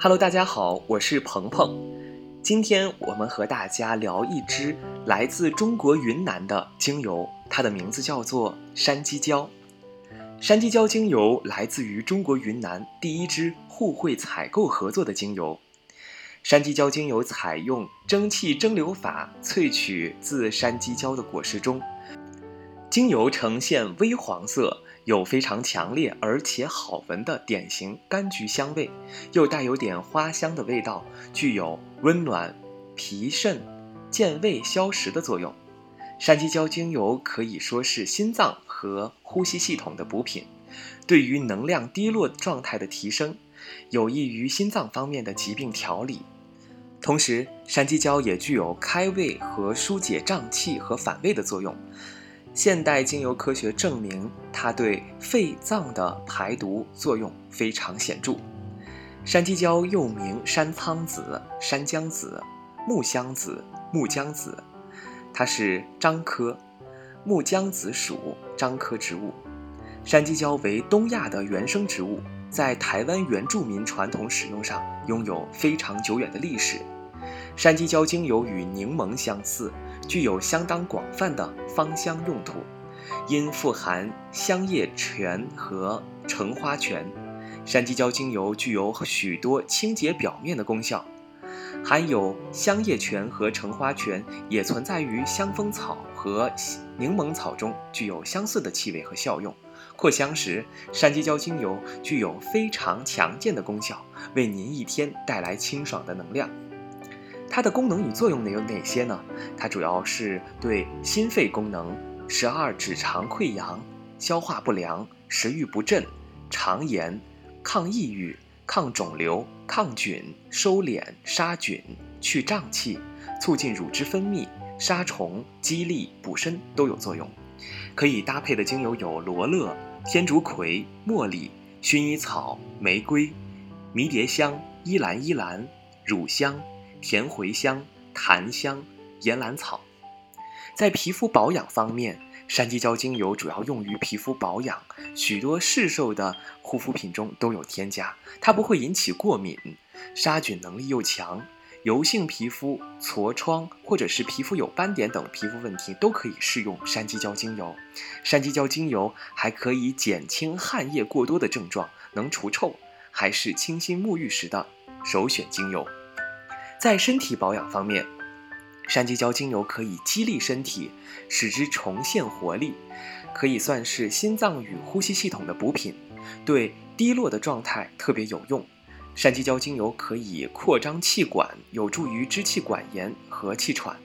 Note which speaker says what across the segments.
Speaker 1: Hello，大家好，我是鹏鹏。今天我们和大家聊一支来自中国云南的精油，它的名字叫做山鸡椒。山鸡椒精油来自于中国云南第一支互惠采购合作的精油。山鸡椒精油采用蒸汽蒸馏法萃取自山鸡椒的果实中，精油呈现微黄色。有非常强烈而且好闻的典型柑橘香味，又带有点花香的味道，具有温暖脾肾、健胃消食的作用。山鸡椒精油可以说是心脏和呼吸系统的补品，对于能量低落状态的提升，有益于心脏方面的疾病调理。同时，山鸡椒也具有开胃和疏解胀气和反胃的作用。现代精油科学证明，它对肺脏的排毒作用非常显著。山鸡椒又名山苍子、山姜子、木香子、木姜子，它是樟科木姜子属樟科植物。山鸡椒为东亚的原生植物，在台湾原住民传统使用上拥有非常久远的历史。山鸡椒精油与柠檬相似。具有相当广泛的芳香用途，因富含香叶醛和橙花醛，山鸡椒精油具有许多清洁表面的功效。含有香叶醛和橙花醛也存在于香蜂草和柠檬草中，具有相似的气味和效用。扩香时，山鸡椒精油具有非常强健的功效，为您一天带来清爽的能量。它的功能与作用呢有哪些呢？它主要是对心肺功能、十二指肠溃疡、消化不良、食欲不振、肠炎、抗抑郁、抗肿瘤、抗菌、收敛、杀菌、去胀气、促进乳汁分泌、杀虫、激励、补身都有作用。可以搭配的精油有罗勒、天竺葵、茉莉、薰衣草、玫瑰、迷迭香、依兰依兰、乳香。甜茴香、檀香、岩兰草，在皮肤保养方面，山鸡椒精油主要用于皮肤保养，许多市售的护肤品中都有添加。它不会引起过敏，杀菌能力又强，油性皮肤、痤疮或者是皮肤有斑点等皮肤问题都可以适用山鸡椒精油。山鸡椒精油还可以减轻汗液过多的症状，能除臭，还是清新沐浴时的首选精油。在身体保养方面，山鸡椒精油可以激励身体，使之重现活力，可以算是心脏与呼吸系统的补品，对低落的状态特别有用。山鸡椒精油可以扩张气管，有助于支气管炎和气喘。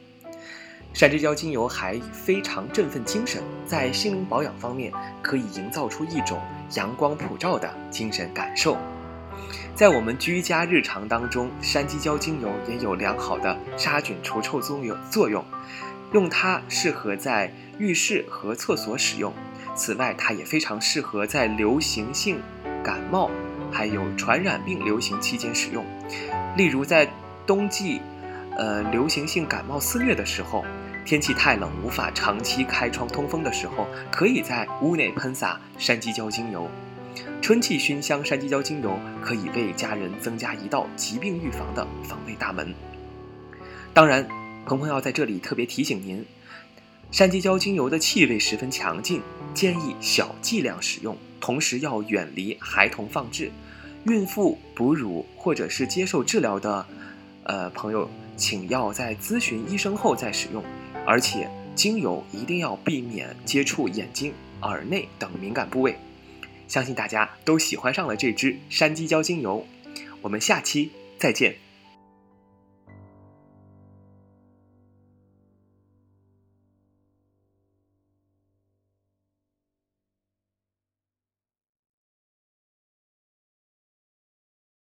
Speaker 1: 山鸡椒精油还非常振奋精神，在心灵保养方面可以营造出一种阳光普照的精神感受。在我们居家日常当中，山鸡椒精油也有良好的杀菌除臭作用作用，用它适合在浴室和厕所使用。此外，它也非常适合在流行性感冒还有传染病流行期间使用。例如在冬季，呃，流行性感冒肆虐的时候，天气太冷无法长期开窗通风的时候，可以在屋内喷洒山鸡椒精油。春季熏香山鸡椒精油可以为家人增加一道疾病预防的防卫大门。当然，鹏鹏要在这里特别提醒您，山鸡椒精油的气味十分强劲，建议小剂量使用，同时要远离孩童放置。孕妇、哺乳或者是接受治疗的，呃朋友，请要在咨询医生后再使用。而且，精油一定要避免接触眼睛、耳内等敏感部位。相信大家都喜欢上了这支山鸡椒精油，我们下期再见。